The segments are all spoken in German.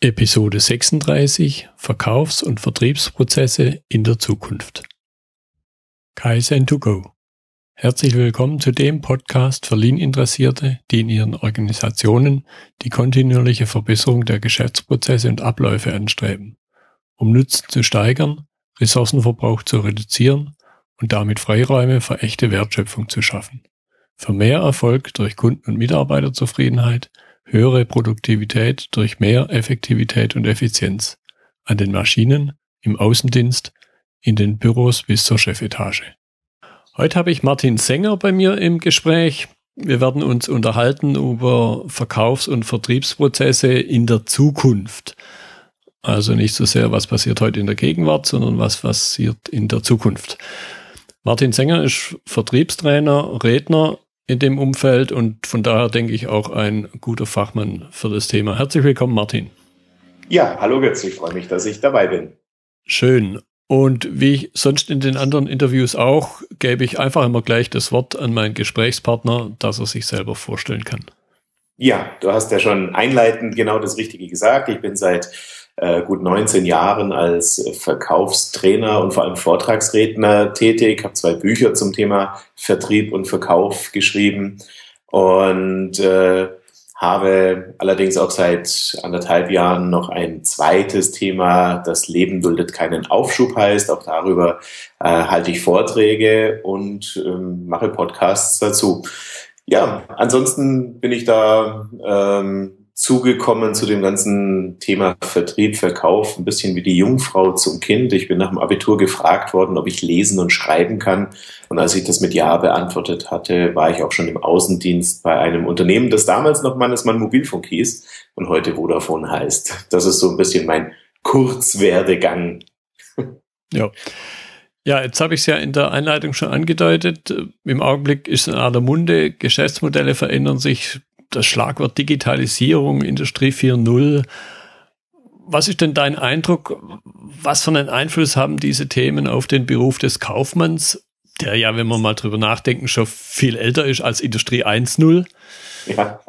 Episode 36 Verkaufs- und Vertriebsprozesse in der Zukunft. Kaizen2Go. Herzlich willkommen zu dem Podcast für Lean-Interessierte, die in ihren Organisationen die kontinuierliche Verbesserung der Geschäftsprozesse und Abläufe anstreben, um Nutzen zu steigern, Ressourcenverbrauch zu reduzieren und damit Freiräume für echte Wertschöpfung zu schaffen. Für mehr Erfolg durch Kunden- und Mitarbeiterzufriedenheit höhere Produktivität durch mehr Effektivität und Effizienz an den Maschinen, im Außendienst, in den Büros bis zur Chefetage. Heute habe ich Martin Sänger bei mir im Gespräch. Wir werden uns unterhalten über Verkaufs- und Vertriebsprozesse in der Zukunft. Also nicht so sehr, was passiert heute in der Gegenwart, sondern was passiert in der Zukunft. Martin Sänger ist Vertriebstrainer, Redner in dem Umfeld und von daher denke ich auch ein guter Fachmann für das Thema. Herzlich willkommen, Martin. Ja, hallo Götz, ich freue mich, dass ich dabei bin. Schön. Und wie ich sonst in den anderen Interviews auch, gebe ich einfach immer gleich das Wort an meinen Gesprächspartner, dass er sich selber vorstellen kann. Ja, du hast ja schon einleitend genau das Richtige gesagt. Ich bin seit äh, gut 19 Jahren als Verkaufstrainer und vor allem Vortragsredner tätig, habe zwei Bücher zum Thema Vertrieb und Verkauf geschrieben und äh, habe allerdings auch seit anderthalb Jahren noch ein zweites Thema, das Leben duldet keinen Aufschub heißt. Auch darüber äh, halte ich Vorträge und ähm, mache Podcasts dazu. Ja, ansonsten bin ich da ähm, zugekommen zu dem ganzen Thema Vertrieb, Verkauf, ein bisschen wie die Jungfrau zum Kind. Ich bin nach dem Abitur gefragt worden, ob ich lesen und schreiben kann. Und als ich das mit Ja beantwortet hatte, war ich auch schon im Außendienst bei einem Unternehmen, das damals noch Mannesmann Mobilfunk hieß und heute Vodafone heißt. Das ist so ein bisschen mein Kurzwerdegang. Ja. Ja, jetzt habe ich es ja in der Einleitung schon angedeutet. Im Augenblick ist in aller Munde, Geschäftsmodelle verändern sich, das Schlagwort Digitalisierung, Industrie 4.0. Was ist denn dein Eindruck? Was für einen Einfluss haben diese Themen auf den Beruf des Kaufmanns, der ja, wenn wir mal drüber nachdenken, schon viel älter ist als Industrie 1.0? Ja.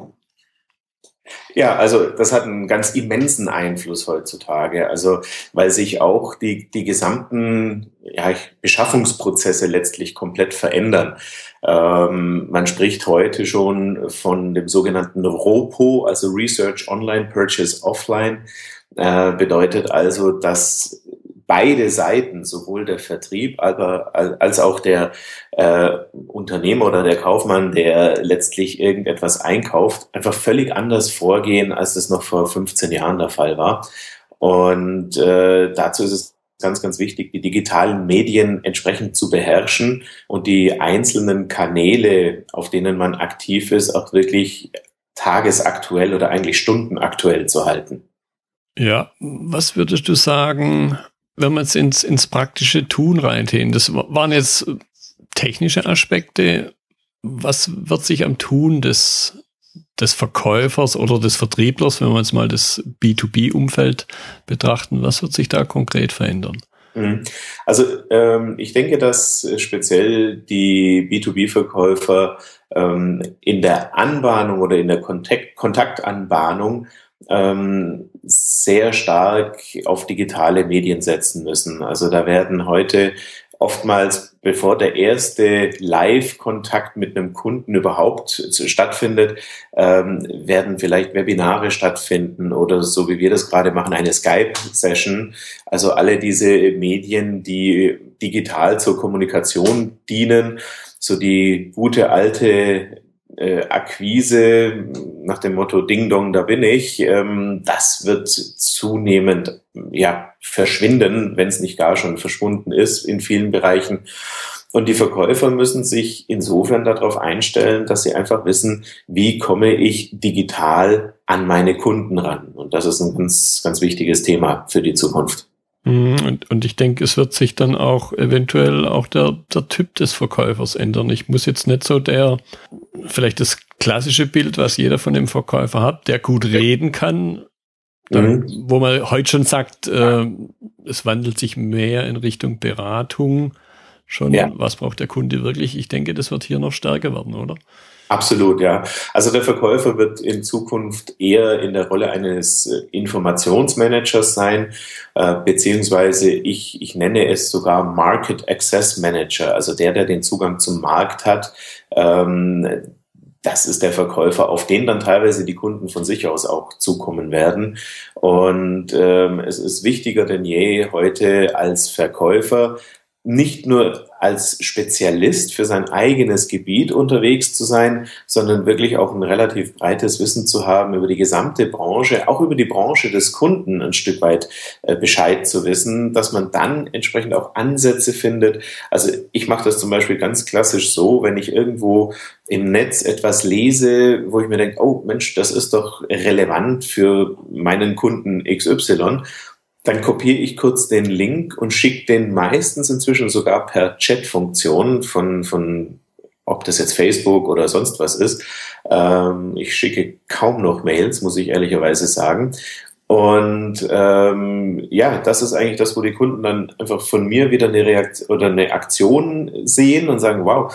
Ja, also das hat einen ganz immensen Einfluss heutzutage. Also weil sich auch die, die gesamten ja, Beschaffungsprozesse letztlich komplett verändern. Ähm, man spricht heute schon von dem sogenannten ROPO, also Research Online, Purchase Offline. Äh, bedeutet also, dass beide Seiten, sowohl der Vertrieb als auch der äh, Unternehmer oder der Kaufmann, der letztlich irgendetwas einkauft, einfach völlig anders vorgehen, als das noch vor 15 Jahren der Fall war. Und äh, dazu ist es ganz, ganz wichtig, die digitalen Medien entsprechend zu beherrschen und die einzelnen Kanäle, auf denen man aktiv ist, auch wirklich tagesaktuell oder eigentlich stundenaktuell zu halten. Ja, was würdest du sagen, wenn wir jetzt ins, ins praktische Tun reingehen? Das waren jetzt technische Aspekte. Was wird sich am Tun des des Verkäufers oder des Vertrieblers, wenn wir jetzt mal das B2B-Umfeld betrachten, was wird sich da konkret verändern? Mhm. Also ähm, ich denke, dass speziell die B2B-Verkäufer ähm, in der Anbahnung oder in der Kontakt Kontaktanbahnung ähm, sehr stark auf digitale Medien setzen müssen. Also da werden heute oftmals, bevor der erste Live-Kontakt mit einem Kunden überhaupt stattfindet, ähm, werden vielleicht Webinare stattfinden oder so wie wir das gerade machen, eine Skype-Session. Also alle diese Medien, die digital zur Kommunikation dienen, so die gute alte äh, Akquise nach dem Motto Ding Dong, da bin ich, ähm, das wird zunehmend ja verschwinden, wenn es nicht gar schon verschwunden ist in vielen Bereichen. Und die Verkäufer müssen sich insofern darauf einstellen, dass sie einfach wissen, wie komme ich digital an meine Kunden ran. Und das ist ein ganz, ganz wichtiges Thema für die Zukunft. Mhm, und, und ich denke, es wird sich dann auch eventuell auch der, der Typ des Verkäufers ändern. Ich muss jetzt nicht so der, vielleicht das klassische Bild, was jeder von dem Verkäufer hat, der gut reden kann, dann, mhm. wo man heute schon sagt, äh, es wandelt sich mehr in Richtung Beratung. Schon, ja. was braucht der Kunde wirklich? Ich denke, das wird hier noch stärker werden, oder? Absolut, ja. Also der Verkäufer wird in Zukunft eher in der Rolle eines äh, Informationsmanagers sein, äh, beziehungsweise ich, ich nenne es sogar Market Access Manager, also der, der den Zugang zum Markt hat. Ähm, das ist der Verkäufer, auf den dann teilweise die Kunden von sich aus auch zukommen werden. Und ähm, es ist wichtiger denn je heute als Verkäufer nicht nur als Spezialist für sein eigenes Gebiet unterwegs zu sein, sondern wirklich auch ein relativ breites Wissen zu haben über die gesamte Branche, auch über die Branche des Kunden ein Stück weit äh, Bescheid zu wissen, dass man dann entsprechend auch Ansätze findet. Also ich mache das zum Beispiel ganz klassisch so, wenn ich irgendwo im Netz etwas lese, wo ich mir denke, oh Mensch, das ist doch relevant für meinen Kunden XY dann kopiere ich kurz den Link und schicke den meistens inzwischen sogar per Chat-Funktion von, von, ob das jetzt Facebook oder sonst was ist. Ähm, ich schicke kaum noch Mails, muss ich ehrlicherweise sagen. Und ähm, ja, das ist eigentlich das, wo die Kunden dann einfach von mir wieder eine Reaktion oder eine Aktion sehen und sagen, wow,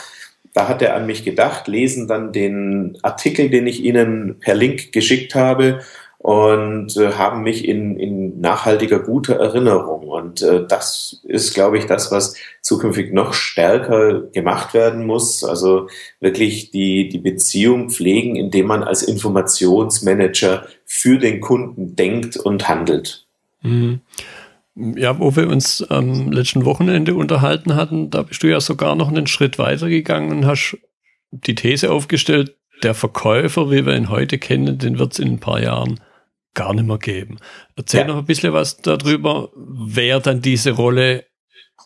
da hat er an mich gedacht, lesen dann den Artikel, den ich ihnen per Link geschickt habe und äh, haben mich in, in nachhaltiger guter Erinnerung. Und äh, das ist, glaube ich, das, was zukünftig noch stärker gemacht werden muss. Also wirklich die, die Beziehung pflegen, indem man als Informationsmanager für den Kunden denkt und handelt. Mhm. Ja, wo wir uns am letzten Wochenende unterhalten hatten, da bist du ja sogar noch einen Schritt weiter gegangen und hast die These aufgestellt, der Verkäufer, wie wir ihn heute kennen, den wird es in ein paar Jahren gar nicht mehr geben. Erzähl ja. noch ein bisschen was darüber, wer dann diese Rolle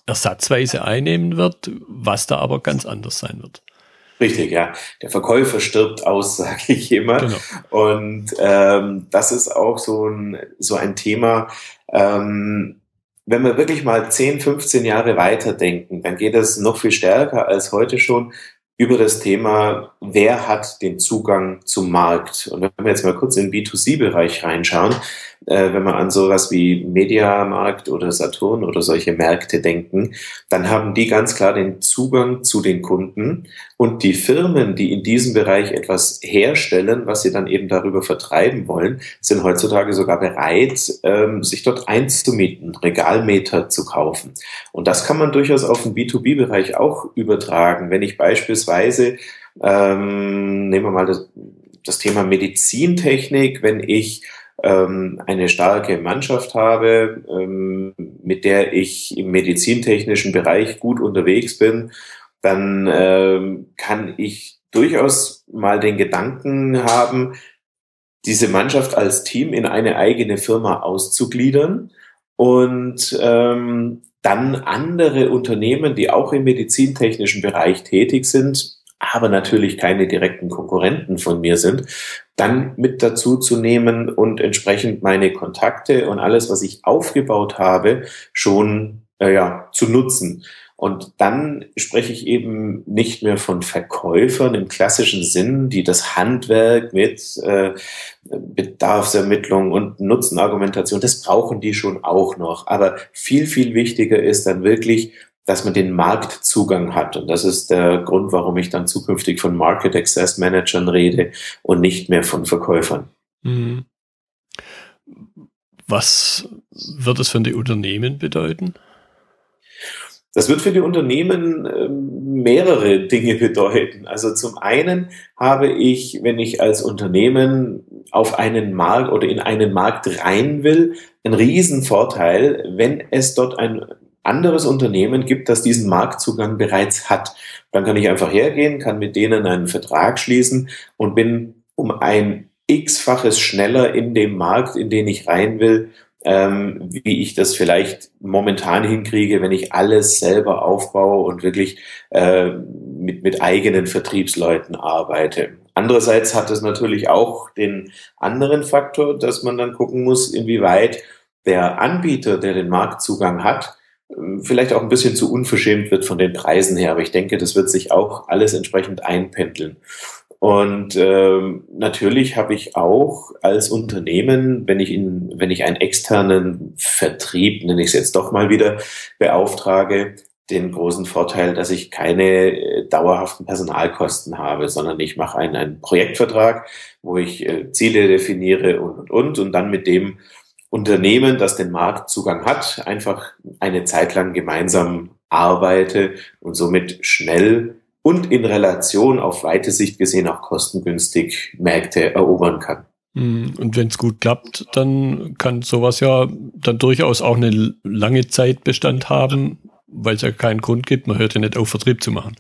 ersatzweise einnehmen wird, was da aber ganz anders sein wird. Richtig, ja. Der Verkäufer stirbt aus, sage ich immer. Genau. Und ähm, das ist auch so ein, so ein Thema. Ähm, wenn wir wirklich mal 10, 15 Jahre weiterdenken, dann geht es noch viel stärker als heute schon über das Thema, wer hat den Zugang zum Markt. Und wenn wir jetzt mal kurz in den B2C-Bereich reinschauen, äh, wenn wir an sowas wie Mediamarkt oder Saturn oder solche Märkte denken, dann haben die ganz klar den Zugang zu den Kunden und die Firmen, die in diesem Bereich etwas herstellen, was sie dann eben darüber vertreiben wollen, sind heutzutage sogar bereit, ähm, sich dort einzumieten, Regalmeter zu kaufen. Und das kann man durchaus auf den B2B-Bereich auch übertragen. Wenn ich beispielsweise ähm, nehmen wir mal das, das Thema Medizintechnik, wenn ich ähm, eine starke Mannschaft habe, ähm, mit der ich im medizintechnischen Bereich gut unterwegs bin, dann ähm, kann ich durchaus mal den Gedanken haben, diese Mannschaft als Team in eine eigene Firma auszugliedern und ähm, dann andere Unternehmen, die auch im medizintechnischen Bereich tätig sind, aber natürlich keine direkten Konkurrenten von mir sind, dann mit dazu zu nehmen und entsprechend meine Kontakte und alles, was ich aufgebaut habe, schon äh, ja, zu nutzen. Und dann spreche ich eben nicht mehr von Verkäufern im klassischen Sinn, die das Handwerk mit äh, Bedarfsermittlung und Nutzenargumentation, das brauchen die schon auch noch. Aber viel, viel wichtiger ist dann wirklich dass man den Marktzugang hat. Und das ist der Grund, warum ich dann zukünftig von Market Access Managern rede und nicht mehr von Verkäufern. Mhm. Was wird es für die Unternehmen bedeuten? Das wird für die Unternehmen ähm, mehrere Dinge bedeuten. Also zum einen habe ich, wenn ich als Unternehmen auf einen Markt oder in einen Markt rein will, einen riesen Vorteil, wenn es dort ein anderes Unternehmen gibt, das diesen Marktzugang bereits hat. Dann kann ich einfach hergehen, kann mit denen einen Vertrag schließen und bin um ein x-faches schneller in dem Markt, in den ich rein will, ähm, wie ich das vielleicht momentan hinkriege, wenn ich alles selber aufbaue und wirklich äh, mit, mit eigenen Vertriebsleuten arbeite. Andererseits hat es natürlich auch den anderen Faktor, dass man dann gucken muss, inwieweit der Anbieter, der den Marktzugang hat, vielleicht auch ein bisschen zu unverschämt wird von den Preisen her. Aber ich denke, das wird sich auch alles entsprechend einpendeln. Und ähm, natürlich habe ich auch als Unternehmen, wenn ich in, wenn ich einen externen Vertrieb, nenne ich es jetzt doch mal wieder, beauftrage, den großen Vorteil, dass ich keine äh, dauerhaften Personalkosten habe, sondern ich mache einen, einen Projektvertrag, wo ich äh, Ziele definiere und, und, und, und dann mit dem Unternehmen, das den Marktzugang hat, einfach eine Zeit lang gemeinsam arbeite und somit schnell und in Relation auf weite Sicht gesehen auch kostengünstig Märkte erobern kann. Hm, und wenn es gut klappt, dann kann sowas ja dann durchaus auch eine lange Zeit Bestand haben, weil es ja keinen Grund gibt. Man hört ja nicht auf, Vertrieb zu machen.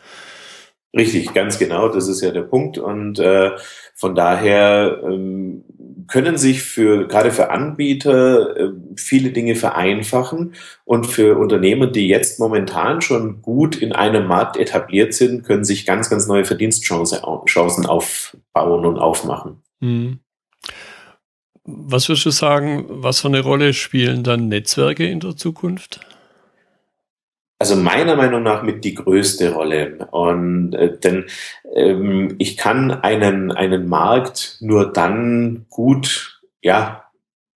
Richtig, ganz genau, das ist ja der Punkt. Und äh, von daher ähm, können sich für gerade für Anbieter äh, viele Dinge vereinfachen und für Unternehmen, die jetzt momentan schon gut in einem Markt etabliert sind, können sich ganz, ganz neue Verdienstchancen aufbauen und aufmachen. Hm. Was würdest du sagen, was für eine Rolle spielen dann Netzwerke in der Zukunft? Also meiner Meinung nach mit die größte Rolle. Und äh, denn ähm, ich kann einen, einen Markt nur dann gut ja,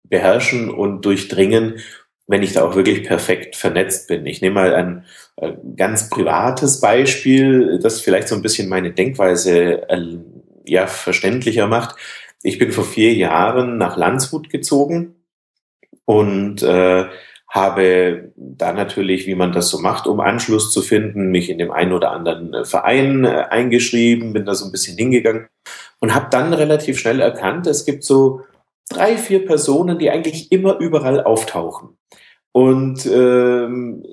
beherrschen und durchdringen, wenn ich da auch wirklich perfekt vernetzt bin. Ich nehme mal ein, äh, ganz privates Beispiel, das vielleicht so ein bisschen meine Denkweise äh, ja, verständlicher macht. Ich bin vor vier Jahren nach Landshut gezogen und äh, habe da natürlich, wie man das so macht, um Anschluss zu finden, mich in dem einen oder anderen äh, Verein äh, eingeschrieben, bin da so ein bisschen hingegangen und habe dann relativ schnell erkannt, es gibt so drei, vier Personen, die eigentlich immer überall auftauchen. Und ähm,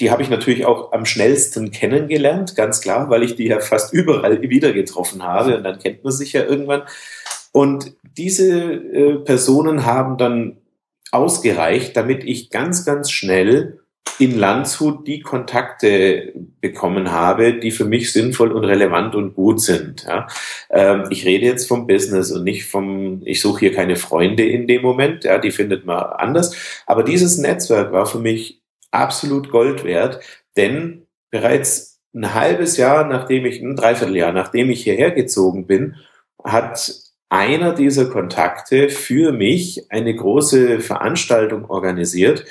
die habe ich natürlich auch am schnellsten kennengelernt, ganz klar, weil ich die ja fast überall wieder getroffen habe und dann kennt man sich ja irgendwann. Und diese äh, Personen haben dann ausgereicht, damit ich ganz, ganz schnell in Landshut die Kontakte bekommen habe, die für mich sinnvoll und relevant und gut sind. Ja. Ähm, ich rede jetzt vom Business und nicht vom, ich suche hier keine Freunde in dem Moment, ja, die findet man anders. Aber dieses Netzwerk war für mich absolut Gold wert, denn bereits ein halbes Jahr, nachdem ich, ein Dreivierteljahr, nachdem ich hierher gezogen bin, hat einer dieser Kontakte für mich eine große Veranstaltung organisiert,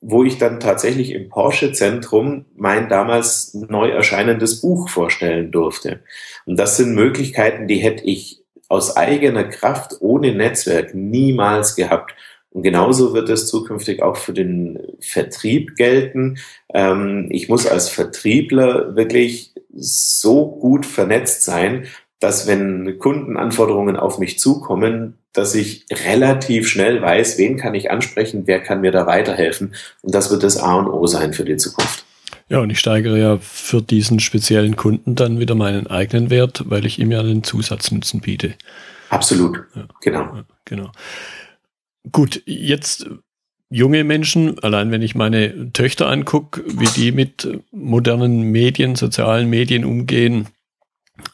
wo ich dann tatsächlich im Porsche-Zentrum mein damals neu erscheinendes Buch vorstellen durfte. Und das sind Möglichkeiten, die hätte ich aus eigener Kraft ohne Netzwerk niemals gehabt. Und genauso wird es zukünftig auch für den Vertrieb gelten. Ähm, ich muss als Vertriebler wirklich so gut vernetzt sein, dass wenn Kundenanforderungen auf mich zukommen, dass ich relativ schnell weiß, wen kann ich ansprechen, wer kann mir da weiterhelfen. Und das wird das A und O sein für die Zukunft. Ja, und ich steigere ja für diesen speziellen Kunden dann wieder meinen eigenen Wert, weil ich ihm ja einen Zusatznutzen biete. Absolut, ja. genau. Ja, genau. Gut, jetzt junge Menschen, allein wenn ich meine Töchter angucke, wie die mit modernen Medien, sozialen Medien umgehen,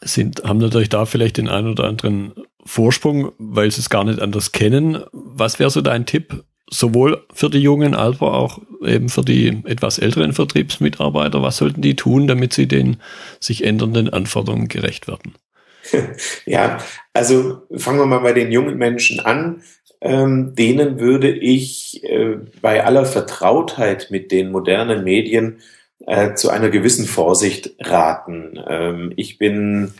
sind, haben natürlich da vielleicht den einen oder anderen Vorsprung, weil sie es gar nicht anders kennen. Was wäre so dein Tipp, sowohl für die Jungen als auch eben für die etwas älteren Vertriebsmitarbeiter? Was sollten die tun, damit sie den sich ändernden Anforderungen gerecht werden? Ja, also fangen wir mal bei den jungen Menschen an. Ähm, denen würde ich äh, bei aller Vertrautheit mit den modernen Medien äh, zu einer gewissen Vorsicht raten. Ähm, ich bin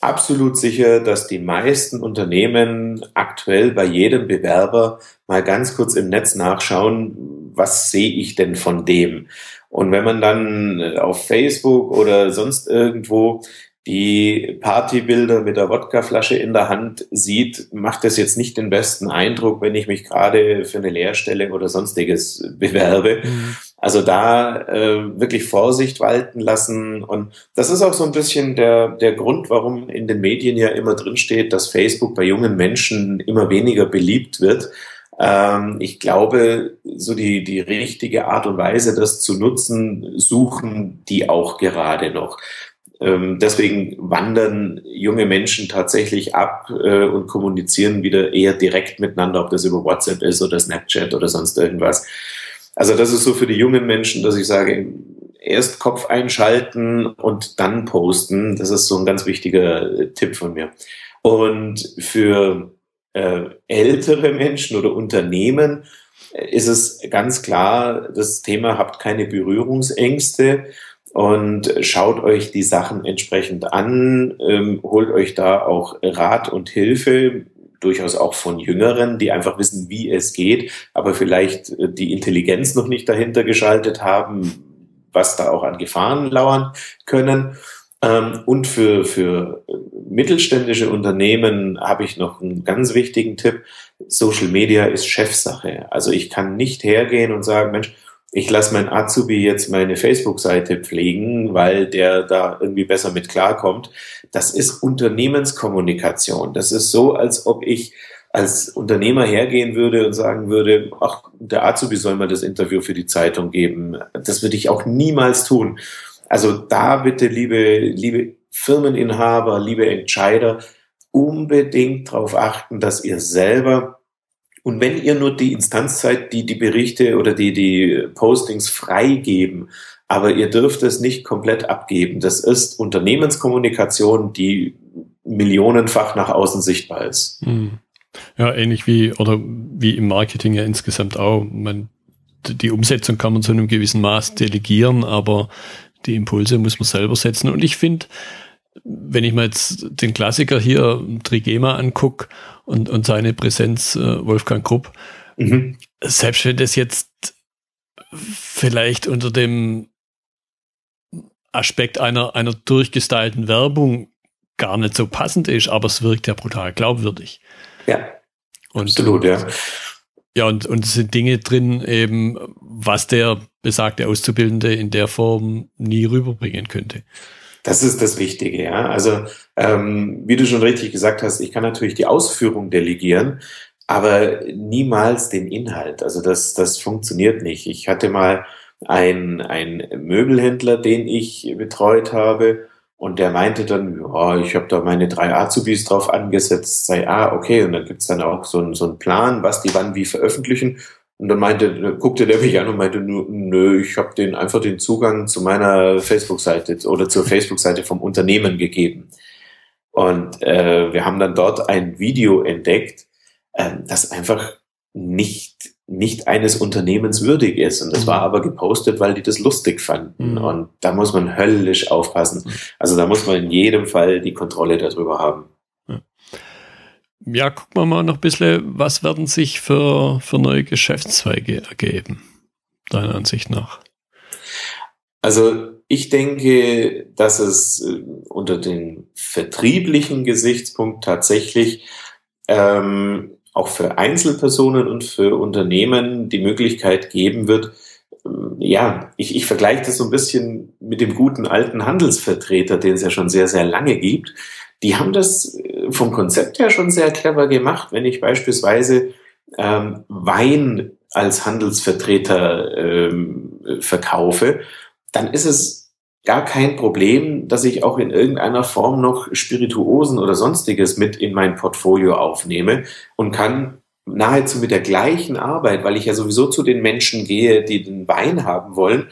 absolut sicher, dass die meisten Unternehmen aktuell bei jedem Bewerber mal ganz kurz im Netz nachschauen, was sehe ich denn von dem? Und wenn man dann äh, auf Facebook oder sonst irgendwo die Partybilder mit der Wodkaflasche in der Hand sieht, macht das jetzt nicht den besten Eindruck, wenn ich mich gerade für eine Lehrstelle oder sonstiges bewerbe. Mhm. Also da äh, wirklich Vorsicht walten lassen. Und das ist auch so ein bisschen der, der Grund, warum in den Medien ja immer drin steht, dass Facebook bei jungen Menschen immer weniger beliebt wird. Ähm, ich glaube, so die, die richtige Art und Weise, das zu nutzen, suchen die auch gerade noch. Ähm, deswegen wandern junge Menschen tatsächlich ab äh, und kommunizieren wieder eher direkt miteinander, ob das über WhatsApp ist oder Snapchat oder sonst irgendwas. Also das ist so für die jungen Menschen, dass ich sage, erst Kopf einschalten und dann posten. Das ist so ein ganz wichtiger äh, Tipp von mir. Und für äh, ältere Menschen oder Unternehmen ist es ganz klar, das Thema habt keine Berührungsängste und schaut euch die Sachen entsprechend an, ähm, holt euch da auch Rat und Hilfe, durchaus auch von Jüngeren, die einfach wissen, wie es geht, aber vielleicht äh, die Intelligenz noch nicht dahinter geschaltet haben, was da auch an Gefahren lauern können. Ähm, und für, für mittelständische Unternehmen habe ich noch einen ganz wichtigen Tipp. Social Media ist Chefsache. Also ich kann nicht hergehen und sagen, Mensch, ich lasse mein Azubi jetzt meine Facebook-Seite pflegen, weil der da irgendwie besser mit klarkommt. Das ist Unternehmenskommunikation. Das ist so, als ob ich als Unternehmer hergehen würde und sagen würde, ach, der Azubi soll mal das Interview für die Zeitung geben. Das würde ich auch niemals tun. Also da bitte, liebe, liebe Firmeninhaber, liebe Entscheider, unbedingt darauf achten, dass ihr selber und wenn ihr nur die Instanz seid, die die Berichte oder die die Postings freigeben, aber ihr dürft es nicht komplett abgeben. Das ist Unternehmenskommunikation, die millionenfach nach außen sichtbar ist. Hm. Ja, ähnlich wie oder wie im Marketing ja insgesamt auch. Man, die Umsetzung kann man zu einem gewissen Maß delegieren, aber die Impulse muss man selber setzen. Und ich finde, wenn ich mir jetzt den Klassiker hier Trigema angucke und, und seine Präsenz äh, Wolfgang Krupp, mhm. selbst wenn das jetzt vielleicht unter dem Aspekt einer, einer durchgestylten Werbung gar nicht so passend ist, aber es wirkt ja brutal glaubwürdig. Ja. Und, absolut, ja. Ja, und, und es sind Dinge drin, eben, was der besagte Auszubildende in der Form nie rüberbringen könnte. Das ist das Wichtige, ja. Also, ähm, wie du schon richtig gesagt hast, ich kann natürlich die Ausführung delegieren, aber niemals den Inhalt. Also das, das funktioniert nicht. Ich hatte mal einen, einen Möbelhändler, den ich betreut habe, und der meinte dann, ja, ich habe da meine drei Azubis drauf angesetzt, sei ah, okay, und dann gibt's dann auch so einen so einen Plan, was die wann wie veröffentlichen. Und dann meinte, guckte der mich an und meinte, nö, ich habe den einfach den Zugang zu meiner Facebook-Seite oder zur Facebook-Seite vom Unternehmen gegeben. Und äh, wir haben dann dort ein Video entdeckt, äh, das einfach nicht nicht eines Unternehmens würdig ist. Und das war mhm. aber gepostet, weil die das lustig fanden. Mhm. Und da muss man höllisch aufpassen. Mhm. Also da muss man in jedem Fall die Kontrolle darüber haben. Ja, gucken wir mal noch ein bisschen, was werden sich für, für neue Geschäftszweige ergeben, deiner Ansicht nach? Also ich denke, dass es äh, unter den vertrieblichen Gesichtspunkt tatsächlich ähm, auch für Einzelpersonen und für Unternehmen die Möglichkeit geben wird, ähm, ja, ich, ich vergleiche das so ein bisschen mit dem guten alten Handelsvertreter, den es ja schon sehr, sehr lange gibt die haben das äh, vom Konzept her schon sehr clever gemacht. Wenn ich beispielsweise ähm, Wein als Handelsvertreter ähm, verkaufe, dann ist es gar kein Problem, dass ich auch in irgendeiner Form noch Spirituosen oder sonstiges mit in mein Portfolio aufnehme und kann nahezu mit der gleichen Arbeit, weil ich ja sowieso zu den Menschen gehe, die den Wein haben wollen,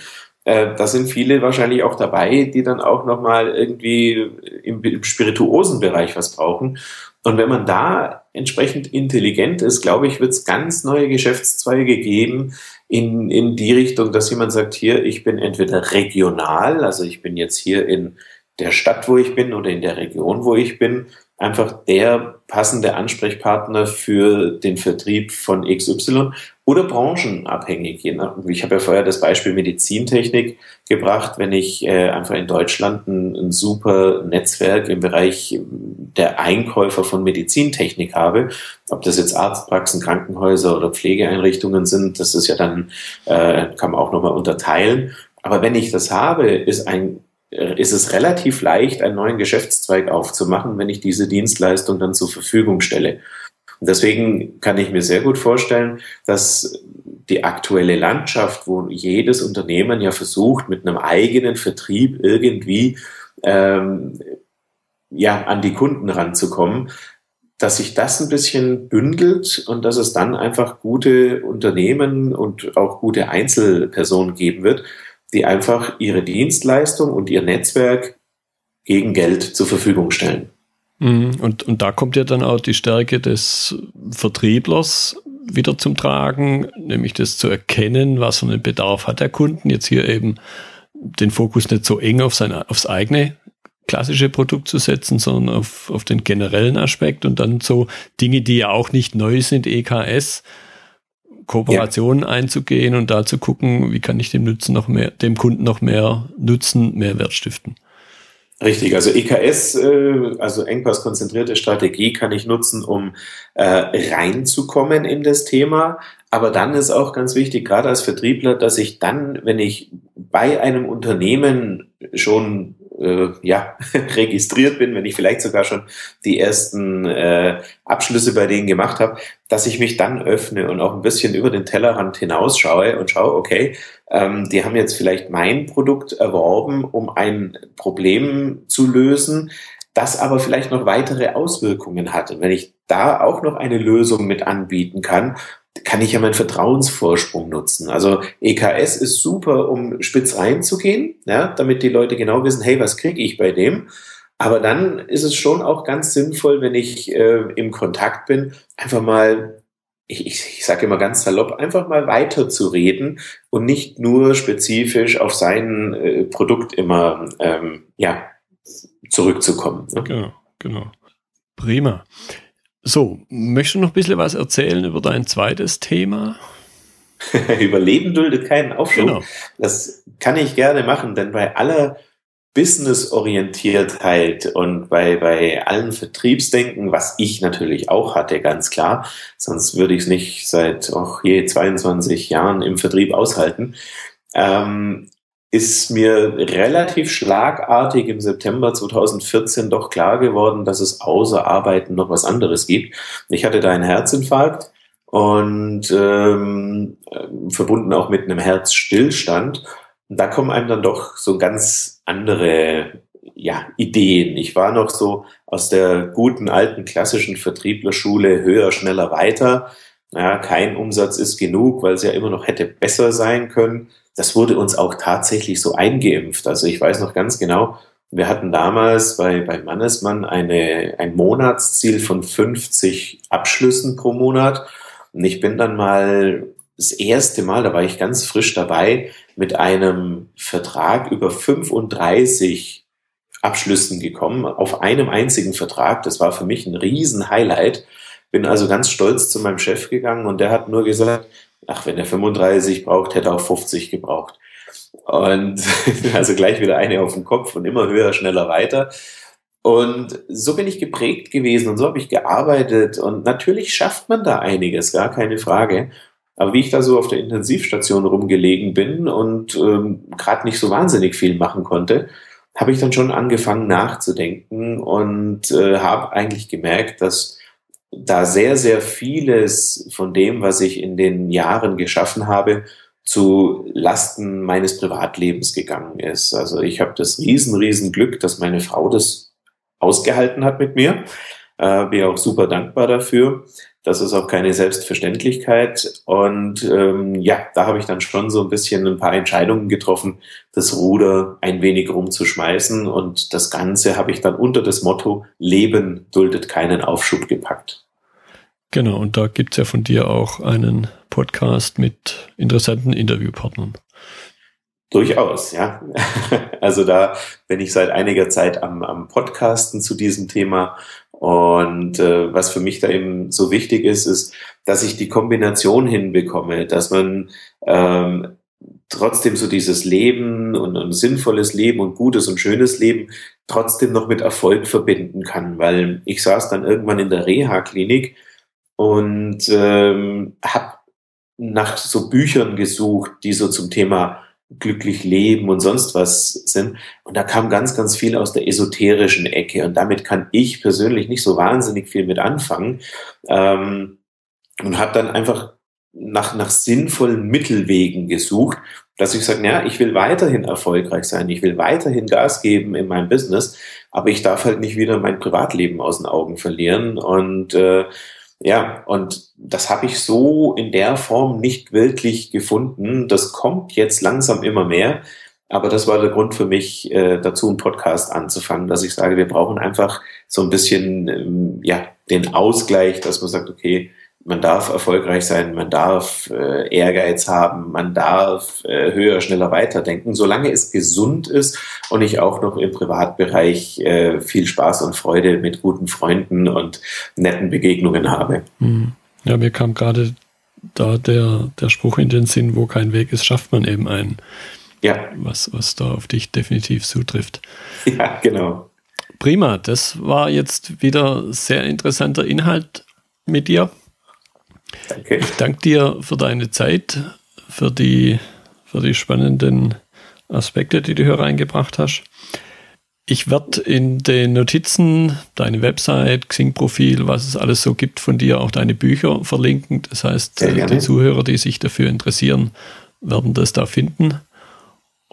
äh, da sind viele wahrscheinlich auch dabei, die dann auch nochmal irgendwie im, im spirituosen Bereich was brauchen. Und wenn man da entsprechend intelligent ist, glaube ich, wird es ganz neue Geschäftszweige geben in, in die Richtung, dass jemand sagt, hier, ich bin entweder regional, also ich bin jetzt hier in der Stadt, wo ich bin oder in der Region, wo ich bin, einfach der passende Ansprechpartner für den Vertrieb von XY oder branchenabhängig. Ich habe ja vorher das Beispiel Medizintechnik gebracht. Wenn ich äh, einfach in Deutschland ein, super Netzwerk im Bereich der Einkäufer von Medizintechnik habe, ob das jetzt Arztpraxen, Krankenhäuser oder Pflegeeinrichtungen sind, das ist ja dann, äh, kann man auch nochmal unterteilen. Aber wenn ich das habe, ist ein ist es relativ leicht, einen neuen Geschäftszweig aufzumachen, wenn ich diese Dienstleistung dann zur Verfügung stelle. Und deswegen kann ich mir sehr gut vorstellen, dass die aktuelle Landschaft, wo jedes Unternehmen ja versucht, mit einem eigenen Vertrieb irgendwie ähm, ja an die Kunden ranzukommen, dass sich das ein bisschen bündelt und dass es dann einfach gute Unternehmen und auch gute Einzelpersonen geben wird, die einfach ihre Dienstleistung und ihr Netzwerk gegen Geld zur Verfügung stellen. Mhm. Und, und da kommt ja dann auch die Stärke des Vertrieblers wieder zum Tragen, nämlich das zu erkennen, was für einen Bedarf hat der Kunden. Jetzt hier eben den Fokus nicht so eng auf sein, aufs eigene klassische Produkt zu setzen, sondern auf, auf den generellen Aspekt und dann so Dinge, die ja auch nicht neu sind, EKS, Kooperationen ja. einzugehen und da zu gucken, wie kann ich dem Nutzen noch mehr, dem Kunden noch mehr Nutzen, mehr Wert stiften. Richtig, also EKS, äh, also engpasskonzentrierte Strategie kann ich nutzen, um äh, reinzukommen in das Thema. Aber dann ist auch ganz wichtig, gerade als Vertriebler, dass ich dann, wenn ich bei einem Unternehmen schon äh, ja, registriert bin, wenn ich vielleicht sogar schon die ersten äh, Abschlüsse bei denen gemacht habe, dass ich mich dann öffne und auch ein bisschen über den Tellerrand hinausschaue und schaue, okay, ähm, die haben jetzt vielleicht mein Produkt erworben, um ein Problem zu lösen, das aber vielleicht noch weitere Auswirkungen hat. Und wenn ich da auch noch eine Lösung mit anbieten kann kann ich ja meinen Vertrauensvorsprung nutzen. Also EKS ist super, um spitz reinzugehen, ja, damit die Leute genau wissen, hey, was kriege ich bei dem? Aber dann ist es schon auch ganz sinnvoll, wenn ich äh, im Kontakt bin, einfach mal, ich, ich, ich sage immer ganz salopp, einfach mal weiter zu reden und nicht nur spezifisch auf sein äh, Produkt immer ähm, ja, zurückzukommen. Ne? Genau, genau. Prima. So, möchtest du noch ein bisschen was erzählen über dein zweites Thema? Überleben duldet keinen Aufschub. Genau. Das kann ich gerne machen, denn bei aller Business-Orientiertheit und bei, bei allen Vertriebsdenken, was ich natürlich auch hatte, ganz klar, sonst würde ich es nicht seit auch je 22 Jahren im Vertrieb aushalten, ähm, ist mir relativ schlagartig im September 2014 doch klar geworden, dass es außer Arbeiten noch was anderes gibt. Ich hatte da einen Herzinfarkt und ähm, verbunden auch mit einem Herzstillstand. Und da kommen einem dann doch so ganz andere ja, Ideen. Ich war noch so aus der guten alten klassischen Vertrieblerschule höher, schneller, weiter. Ja, kein Umsatz ist genug, weil es ja immer noch hätte besser sein können das wurde uns auch tatsächlich so eingeimpft. Also ich weiß noch ganz genau, wir hatten damals bei, bei Mannesmann eine, ein Monatsziel von 50 Abschlüssen pro Monat. Und ich bin dann mal das erste Mal, da war ich ganz frisch dabei, mit einem Vertrag über 35 Abschlüssen gekommen, auf einem einzigen Vertrag. Das war für mich ein Riesen-Highlight. Bin also ganz stolz zu meinem Chef gegangen und der hat nur gesagt, ach, wenn er 35 braucht, hätte er auch 50 gebraucht. Und also gleich wieder eine auf den Kopf und immer höher, schneller, weiter. Und so bin ich geprägt gewesen und so habe ich gearbeitet. Und natürlich schafft man da einiges, gar keine Frage. Aber wie ich da so auf der Intensivstation rumgelegen bin und ähm, gerade nicht so wahnsinnig viel machen konnte, habe ich dann schon angefangen nachzudenken und äh, habe eigentlich gemerkt, dass da sehr, sehr vieles von dem, was ich in den Jahren geschaffen habe, zu Lasten meines Privatlebens gegangen ist. Also ich habe das riesen, riesen Glück, dass meine Frau das ausgehalten hat mit mir. Äh, bin auch super dankbar dafür. Das ist auch keine Selbstverständlichkeit. Und ähm, ja, da habe ich dann schon so ein bisschen ein paar Entscheidungen getroffen, das Ruder ein wenig rumzuschmeißen. Und das Ganze habe ich dann unter das Motto Leben duldet keinen Aufschub gepackt. Genau, und da gibt's ja von dir auch einen Podcast mit interessanten Interviewpartnern. Durchaus, ja. Also da bin ich seit einiger Zeit am, am Podcasten zu diesem Thema und äh, was für mich da eben so wichtig ist, ist, dass ich die Kombination hinbekomme, dass man ähm, trotzdem so dieses Leben und ein sinnvolles Leben und gutes und schönes Leben trotzdem noch mit Erfolg verbinden kann. Weil ich saß dann irgendwann in der Reha-Klinik und ähm, habe nach so Büchern gesucht, die so zum Thema glücklich leben und sonst was sind. Und da kam ganz, ganz viel aus der esoterischen Ecke. Und damit kann ich persönlich nicht so wahnsinnig viel mit anfangen. Ähm, und habe dann einfach nach, nach sinnvollen Mittelwegen gesucht, dass ich sage, ja, ich will weiterhin erfolgreich sein, ich will weiterhin Gas geben in meinem Business, aber ich darf halt nicht wieder mein Privatleben aus den Augen verlieren. Und äh, ja, und das habe ich so in der Form nicht wirklich gefunden. Das kommt jetzt langsam immer mehr. Aber das war der Grund für mich, äh, dazu einen Podcast anzufangen, dass ich sage, wir brauchen einfach so ein bisschen ähm, ja den Ausgleich, dass man sagt, okay, man darf erfolgreich sein, man darf äh, Ehrgeiz haben, man darf äh, höher, schneller weiterdenken, solange es gesund ist und ich auch noch im Privatbereich äh, viel Spaß und Freude mit guten Freunden und netten Begegnungen habe. Hm. Ja, mir kam gerade da der, der Spruch in den Sinn, wo kein Weg ist, schafft man eben einen. Ja. Was, was da auf dich definitiv zutrifft. Ja, genau. Prima, das war jetzt wieder sehr interessanter Inhalt mit dir. Danke. Ich danke dir für deine Zeit, für die, für die spannenden Aspekte, die du hier reingebracht hast. Ich werde in den Notizen deine Website, Xing-Profil, was es alles so gibt von dir, auch deine Bücher verlinken. Das heißt, die Zuhörer, die sich dafür interessieren, werden das da finden.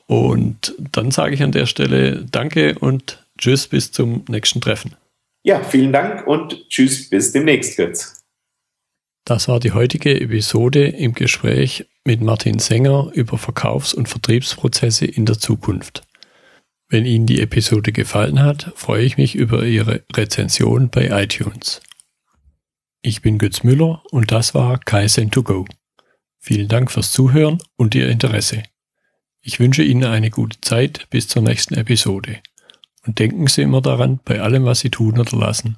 Und dann sage ich an der Stelle Danke und Tschüss bis zum nächsten Treffen. Ja, vielen Dank und Tschüss bis demnächst, Götz. Das war die heutige Episode im Gespräch mit Martin Sänger über Verkaufs- und Vertriebsprozesse in der Zukunft. Wenn Ihnen die Episode gefallen hat, freue ich mich über Ihre Rezension bei iTunes. Ich bin Götz Müller und das war Kaizen2Go. Vielen Dank fürs Zuhören und Ihr Interesse. Ich wünsche Ihnen eine gute Zeit bis zur nächsten Episode. Und denken Sie immer daran, bei allem, was Sie tun oder lassen,